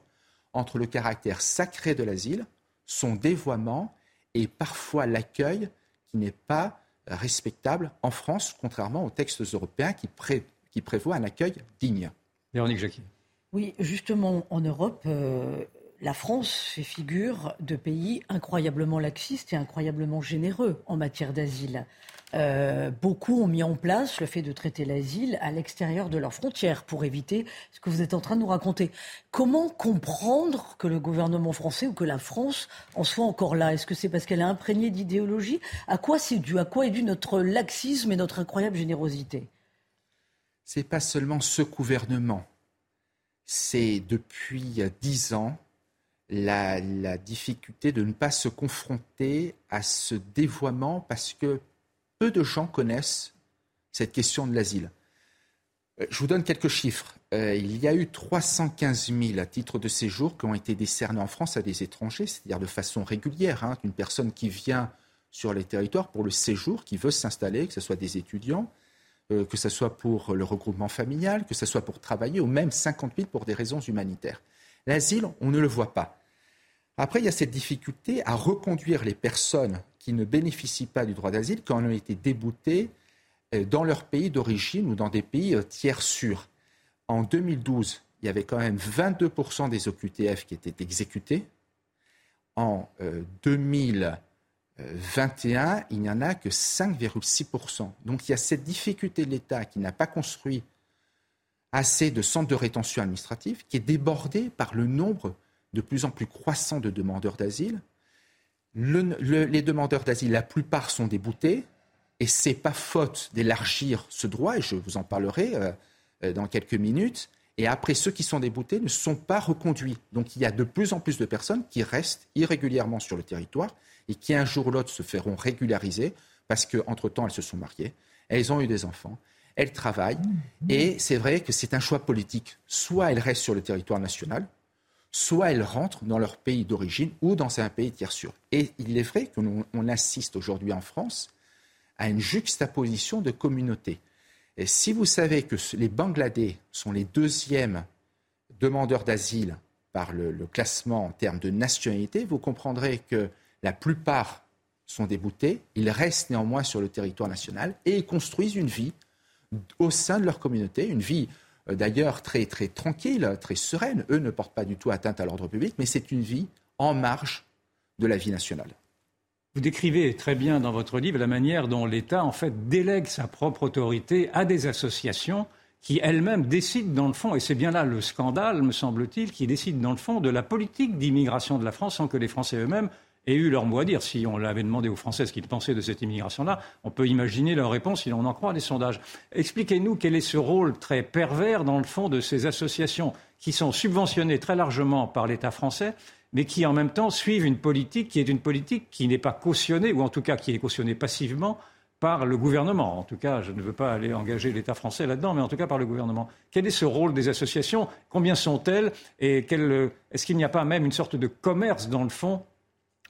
entre le caractère sacré de l'asile, son dévoiement et parfois l'accueil qui n'est pas respectable en France, contrairement aux textes européens qui, prévoient un accueil digne. Véronique Jacquet. Oui, justement, en Europe, euh, la France fait figure de pays incroyablement laxiste et incroyablement généreux en matière d'asile. Euh, beaucoup ont mis en place le fait de traiter l'asile à l'extérieur de leurs frontières pour éviter ce que vous êtes en train de nous raconter. Comment comprendre que le gouvernement français ou que la France en soit encore là? Est-ce que c'est parce qu'elle est imprégnée d'idéologie? À quoi c'est dû? À quoi est dû notre laxisme et notre incroyable générosité? C'est pas seulement ce gouvernement. C'est depuis dix ans la, difficulté de ne pas se confronter à ce dévoiement parce que peu de gens connaissent cette question de l'asile. Euh, je vous donne quelques chiffres. Euh, il y a eu 315 000 titres de séjour qui ont été décernés en France à des étrangers, c'est-à-dire de façon régulière. Hein, une personne qui vient sur les territoires pour le séjour, qui veut s'installer, que ce soit des étudiants, euh, que ce soit pour le regroupement familial, que ce soit pour travailler, ou même 50 000 pour des raisons humanitaires. L'asile, on ne le voit pas. Après, il y a cette difficulté à reconduire les personnes qui ne bénéficient pas du droit d'asile, qui en ont été déboutées euh, dans leur pays d'origine ou dans des pays euh, tiers sûrs. En 2012, il y avait quand même 22% des OQTF qui étaient exécutés. En 2021, euh, il n'y en a que 5,6%. Donc il y a cette difficulté de l'État qui n'a pas construit assez de centres de rétention administrative, qui est débordé par le nombre de plus en plus croissant de demandeurs d'asile. les demandeurs d'asile, la plupart sont déboutés, et c'est pas faute d'élargir ce droit, et je vous en parlerai euh, euh, dans quelques minutes. Et après, ceux qui sont déboutés ne sont pas reconduits. Donc il y a de plus en plus de personnes qui restent irrégulièrement sur le territoire et qui un jour ou l'autre se feront régulariser parce qu'entre-temps, elles se sont mariées, elles ont eu des enfants, elles travaillent. Et c'est vrai que c'est un choix politique. Soit elles restent sur le territoire national, soit elles rentrent dans leur pays d'origine ou dans un pays tiers sûr. Et il est vrai qu'on assiste aujourd'hui en France à une juxtaposition de communautés. Et si vous savez que les Bangladais sont les deuxièmes demandeurs d'asile par le, classement en termes de nationalité, vous comprendrez que la plupart sont déboutés, ils restent néanmoins sur le territoire national et ils construisent une vie au sein de leur communauté, une vie d'ailleurs très, très tranquille, très sereine. Eux ne portent pas du tout atteinte à l'ordre public, mais c'est une vie en marge de la vie nationale. Vous décrivez très bien dans votre livre la manière dont l'État, en fait, délègue sa propre autorité à des associations qui elle-même décide dans le fond, et c'est bien là le scandale, me semble-t-il, qui décide dans le fond de la politique d'immigration de la France sans que les Français eux-mêmes aient eu leur mot à dire. Si on l'avait demandé aux Français ce qu'ils pensaient de cette immigration-là, on peut imaginer leur réponse si l'on en croit les sondages. Expliquez-nous quel est ce rôle très pervers, dans le fond, de ces associations qui sont subventionnées très largement par l'État français mais qui en même temps suivent une politique qui est une politique qui n'est pas cautionnée, ou en tout cas qui est cautionnée passivement par le gouvernement. En tout cas, je ne veux pas aller engager l'État français là-dedans, mais en tout cas par le gouvernement. Quel est ce rôle des associations? Combien sont-elles? Et est-ce qu'il n'y a pas même une sorte de commerce, dans le fond,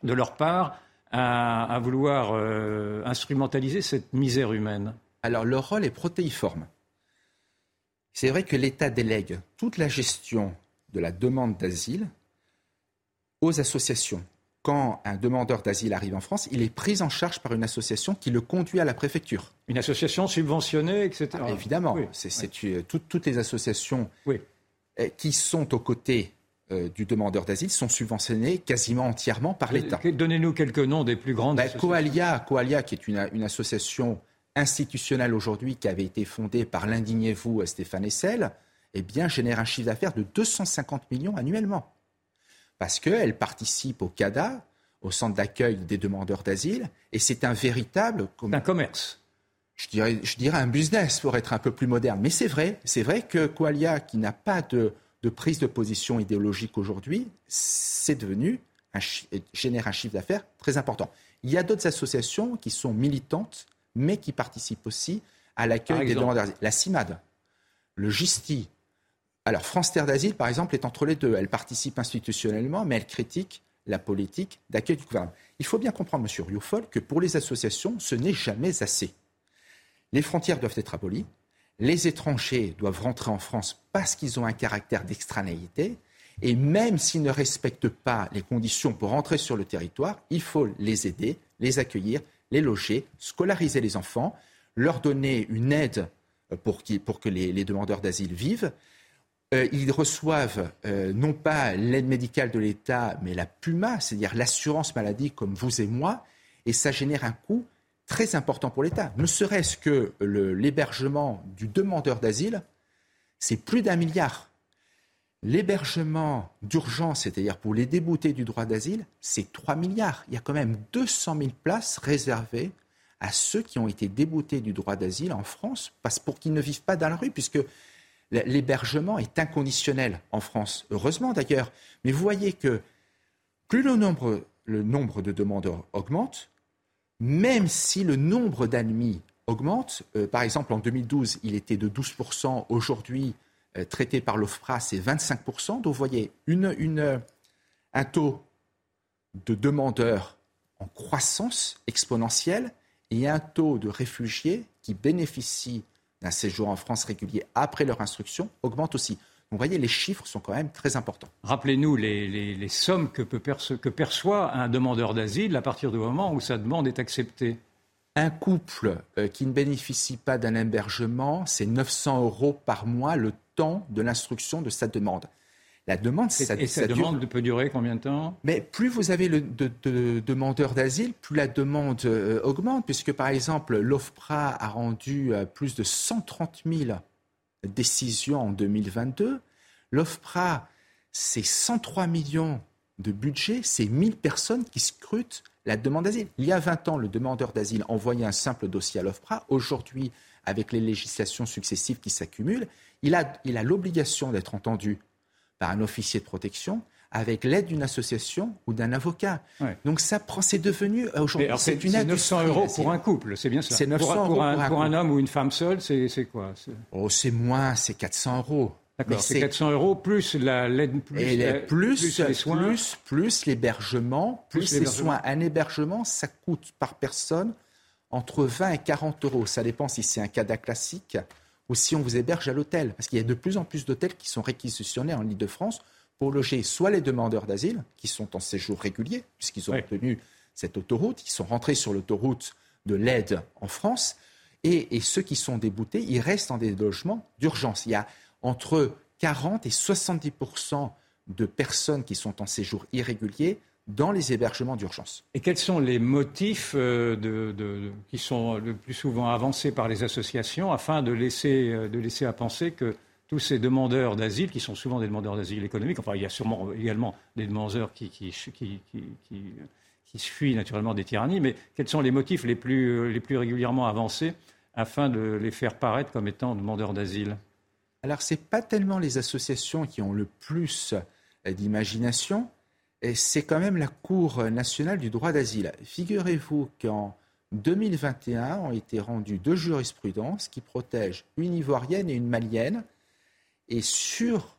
de leur part, à, vouloir euh, instrumentaliser cette misère humaine Alors, leur rôle est protéiforme. C'est vrai que l'État délègue toute la gestion de la demande d'asile aux associations quand un demandeur d'asile arrive en France, il est pris en charge par une association qui le conduit à la préfecture. Une association subventionnée, etc. Ah, évidemment, c'est, euh, toutes les associations euh, qui sont aux côtés du demandeur d'asile sont subventionnées quasiment entièrement par l'État. Donnez-nous quelques noms des plus grandes ben, associations. Coalia, Coalia, qui est une, association institutionnelle aujourd'hui qui avait été fondée par l'indignez-vous Stéphane Essel, eh bien, génère un chiffre d'affaires de 250 millions annuellement parce qu'elle participe au CADA, au centre d'accueil des demandeurs d'asile, et c'est un véritable... Un commerce. Je dirais, je dirais un business pour être un peu plus moderne. Mais c'est vrai, c'est vrai que Qualia, qui n'a pas de, prise de position idéologique aujourd'hui, c'est devenu un, génère un chiffre d'affaires très important. Il y a d'autres associations qui sont militantes, mais qui participent aussi à l'accueil des demandeurs d'asile. La CIMAD, le GISTI, alors, France Terre d'Asile, par exemple, est entre les deux. Elle participe institutionnellement, mais elle critique la politique d'accueil du gouvernement. Il faut bien comprendre, Monsieur Rioufol, que pour les associations, ce n'est jamais assez. Les frontières doivent être abolies. Les étrangers doivent rentrer en France parce qu'ils ont un caractère d'extranéité. Et même s'ils ne respectent pas les conditions pour rentrer sur le territoire, il faut les aider, les accueillir, les loger, scolariser les enfants, leur donner une aide pour, que les demandeurs d'asile vivent euh, ils reçoivent euh, non pas l'aide médicale de l'État, mais la PUMA, c'est-à-dire l'assurance maladie comme vous et moi, et ça génère un coût très important pour l'État. Ne serait-ce que l'hébergement du demandeur d'asile, c'est plus d'un milliard. L'hébergement d'urgence, c'est-à-dire pour les déboutés du droit d'asile, c'est 3 milliards. Il y a quand même 200 000 places réservées à ceux qui ont été déboutés du droit d'asile en France, parce pour qu'ils ne vivent pas dans la rue, puisque l'hébergement est inconditionnel en France, heureusement d'ailleurs. Mais vous voyez que plus le nombre, le nombre de demandeurs augmente, même si le nombre d'admis augmente, euh, par exemple en 2012 il était de 12%, aujourd'hui euh, traité par l'OFPRA c'est 25%, donc vous voyez un taux de demandeurs en croissance exponentielle et un taux de réfugiés qui bénéficient d'un séjour en France régulier après leur instruction augmente aussi. Vous voyez, les chiffres sont quand même très importants. Rappelez-nous les, sommes que, que perçoit un demandeur d'asile à partir du moment où sa demande est acceptée. Un couple euh, qui ne bénéficie pas d'un hébergement, c'est 900 euros par mois le temps de l'instruction de sa demande. La demande, ça, et cette demande peut durer combien de temps? Mais plus vous avez de, demandeurs d'asile, plus la demande euh, augmente, puisque par exemple, l'OFPRA a rendu euh, plus de 130 000 décisions en 2022. L'OFPRA, c'est 103 millions de budget, c'est 1000 personnes qui scrutent la demande d'asile. Il y a 20 ans, le demandeur d'asile envoyait un simple dossier à l'OFPRA. Aujourd'hui, avec les législations successives qui s'accumulent, il a l'obligation d'être entendu par un officier de protection avec l'aide d'une association ou d'un avocat. Donc ça c'est devenu euh, aujourd'hui c'est une aide 900 euros pour un couple, c'est bien ça. C'est 900 pour, euros un, pour un, homme ou une femme seule, c'est quoi? Oh, c'est moins, c'est 400 euros. D'accord, c'est 400 euros plus l'aide, plus, plus, plus, les soins, plus, plus l'hébergement, plus, les soins. Un hébergement, ça coûte par personne entre 20 et 40 euros. Ça dépend si c'est un CADA classique ou si on vous héberge à l'hôtel. Parce qu'il y a de plus en plus d'hôtels qui sont réquisitionnés en Ile-de-France pour loger soit les demandeurs d'asile, qui sont en séjour régulier, puisqu'ils ont obtenu cette autoroute, ils sont rentrés sur l'autoroute de l'aide en France, et, ceux qui sont déboutés, ils restent dans des logements d'urgence. Il y a entre 40 et 70 de personnes qui sont en séjour irrégulier dans les hébergements d'urgence. Et quels sont les motifs euh, qui sont le plus souvent avancés par les associations afin de laisser, euh, de laisser à penser que tous ces demandeurs d'asile, qui sont souvent des demandeurs d'asile économique, enfin il y a sûrement également des demandeurs qui, qui, qui, qui fuient naturellement des tyrannies, mais quels sont les motifs les plus, les plus régulièrement avancés afin de les faire paraître comme étant demandeurs d'asile? Alors ce n'est pas tellement les associations qui ont le plus euh, d'imagination, c'est quand même la Cour nationale du droit d'asile. Figurez-vous qu'en 2021 ont été rendues deux jurisprudences qui protègent une ivoirienne et une malienne et sur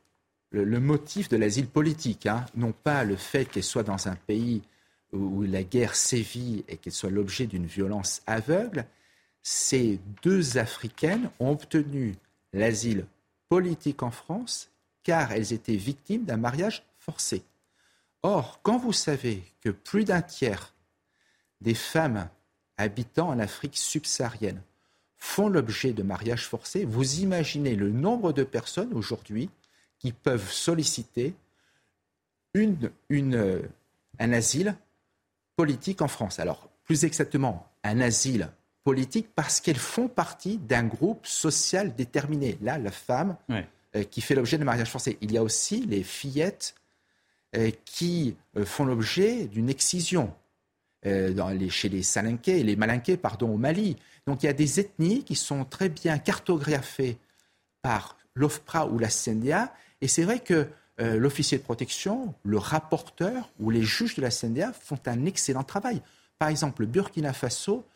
le, motif de l'asile politique, hein, non pas le fait qu'elle soit dans un pays où, la guerre sévit et qu'elle soit l'objet d'une violence aveugle, ces deux Africaines ont obtenu l'asile politique en France car elles étaient victimes d'un mariage forcé. Or, quand vous savez que plus d'un tiers des femmes habitant en Afrique subsaharienne font l'objet de mariages forcés, vous imaginez le nombre de personnes aujourd'hui qui peuvent solliciter une, une, un asile politique en France. Alors, plus exactement, un asile politique parce qu'elles font partie d'un groupe social déterminé. Là, la femme euh, qui fait l'objet de mariage forcé. Il y a aussi les fillettes euh, qui euh, font l'objet d'une excision. Les, chez les Salinqués, les Malinqués, au Mali. Donc il y a des ethnies qui sont très bien cartographiées par l'OFPRA ou la CNDA. Et c'est vrai que euh, l'officier de protection, le rapporteur ou les juges de la CNDA font un excellent travail. Par exemple, le Burkina Faso,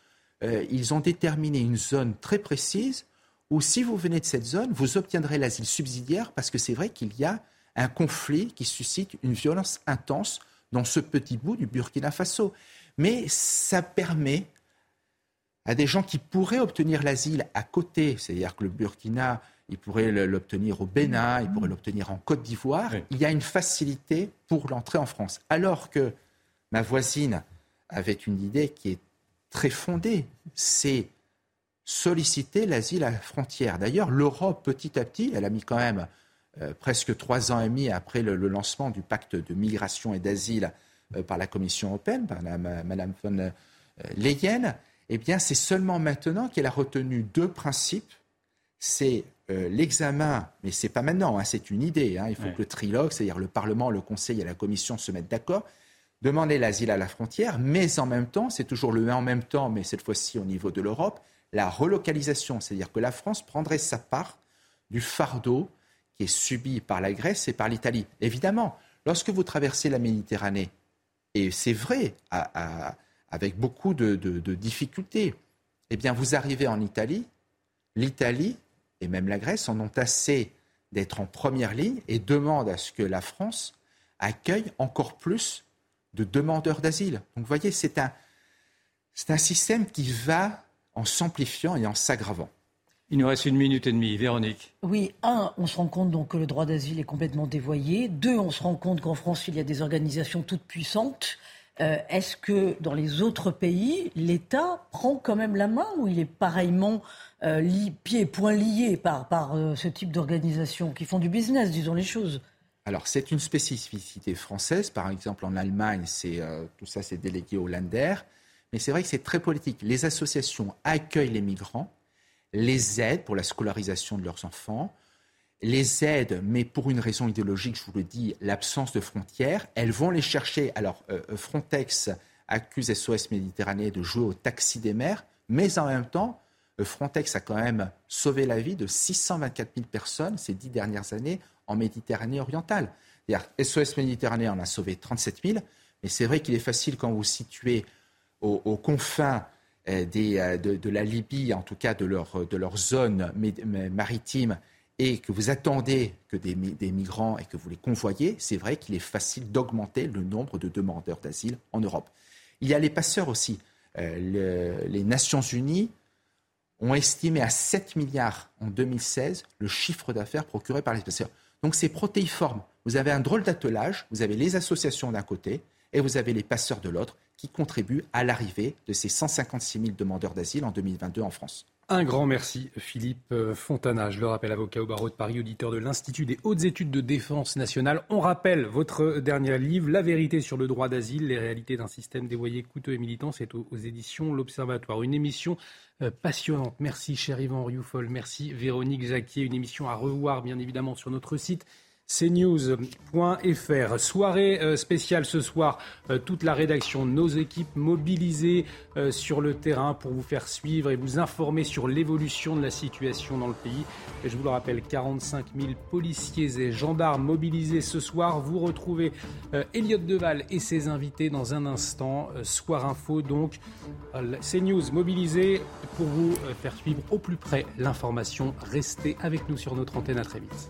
euh, ils ont déterminé une zone très précise où si vous venez de cette zone, vous obtiendrez l'asile subsidiaire parce que c'est vrai qu'il y a un conflit qui suscite une violence intense dans ce petit bout du Burkina Faso. Mais ça permet à des gens qui pourraient obtenir l'asile à côté, c'est-à-dire que le Burkina, il pourrait l'obtenir au Bénin, il pourrait l'obtenir en Côte d'Ivoire, il y a une facilité pour l'entrée en France. Alors que ma voisine avait une idée qui est très fondée, c'est solliciter l'asile à la frontière. D'ailleurs, l'Europe, petit à petit, elle a mis quand même euh, presque trois ans et demi après le, lancement du pacte de migration et d'asile par la Commission européenne, par Mme von euh, Leyen, eh bien, c'est seulement maintenant qu'elle a retenu deux principes. C'est euh, l'examen, mais c'est pas maintenant, hein, c'est une idée. Hein. il faut que le trilogue, c'est-à-dire le Parlement, le Conseil et la Commission se mettent d'accord, demander l'asile à la frontière, mais en même temps, c'est toujours le en même temps, mais cette fois-ci au niveau de l'Europe, la relocalisation, c'est-à-dire que la France prendrait sa part du fardeau qui est subi par la Grèce et par l'Italie. Évidemment, lorsque vous traversez la Méditerranée, et c'est vrai, avec beaucoup de, difficultés, eh bien, vous arrivez en Italie, l'Italie et même la Grèce en ont assez d'être en première ligne et demandent à ce que la France accueille encore plus de demandeurs d'asile. Donc vous voyez, c'est un, c'est un système qui va en s'amplifiant et en s'aggravant. Il nous reste une minute et demie. Véronique. Oui, un, on se rend compte donc que le droit d'asile est complètement dévoyé. Deux, on se rend compte qu'en France, il y a des organisations toutes puissantes. Euh, est-ce que dans les autres pays, l'État prend quand même la main ou il est pareillement euh, pieds et poings liés par, par euh, ce type d'organisation qui font du business, disons les choses? Alors, c'est une spécificité française. Par exemple, en Allemagne, c'est, tout ça, c'est délégué au Länder. Mais c'est vrai que c'est très politique. Les associations accueillent les migrants, les aident pour la scolarisation de leurs enfants, les aident, mais pour une raison idéologique, je vous le dis, l'absence de frontières. Elles vont les chercher. Alors, Frontex accuse SOS Méditerranée de jouer au taxi des mers, mais en même temps, Frontex a quand même sauvé la vie de 624 000 personnes ces dix dernières années en Méditerranée orientale. SOS Méditerranée en a sauvé 37 000, mais c'est vrai qu'il est facile quand vous situez aux, confins euh, euh, de, la Libye, en tout cas de leur, de leur zone maritime, et que vous attendez que des, migrants et que vous les convoyez, c'est vrai qu'il est facile d'augmenter le nombre de demandeurs d'asile en Europe. Il y a les passeurs aussi. Euh, les Nations Unies ont estimé à 7 milliards en 2016 le chiffre d'affaires procuré par les passeurs. Donc c'est protéiforme. Vous avez un drôle d'attelage, vous avez les associations d'un côté et vous avez les passeurs de l'autre qui contribuent à l'arrivée de ces 156 000 demandeurs d'asile en 2022 en France. Un grand merci, Philippe euh, Fontana. Je le rappelle, avocat au barreau de Paris, auditeur de l'Institut des hautes études de défense nationale. On rappelle votre dernier livre, La vérité sur le droit d'asile, les réalités d'un système dévoyé coûteux et militant. C'est aux, éditions L'Observatoire. Une émission euh, passionnante. Merci, cher Yvan Rioufol. Merci, Véronique Jacquier. Une émission à revoir, bien évidemment, sur notre site cnews.fr. Soirée euh, spéciale ce soir, euh, toute la rédaction, nos équipes mobilisées euh, sur le terrain pour vous faire suivre et vous informer sur l'évolution de la situation dans le pays. Et je vous le rappelle, 45 000 policiers et gendarmes mobilisés ce soir. Vous retrouvez Elliot Deval et ses invités dans un instant. Soir Info, donc CNews mobilisé pour vous faire suivre au plus près l'information. Restez avec nous sur notre antenne. À très vite.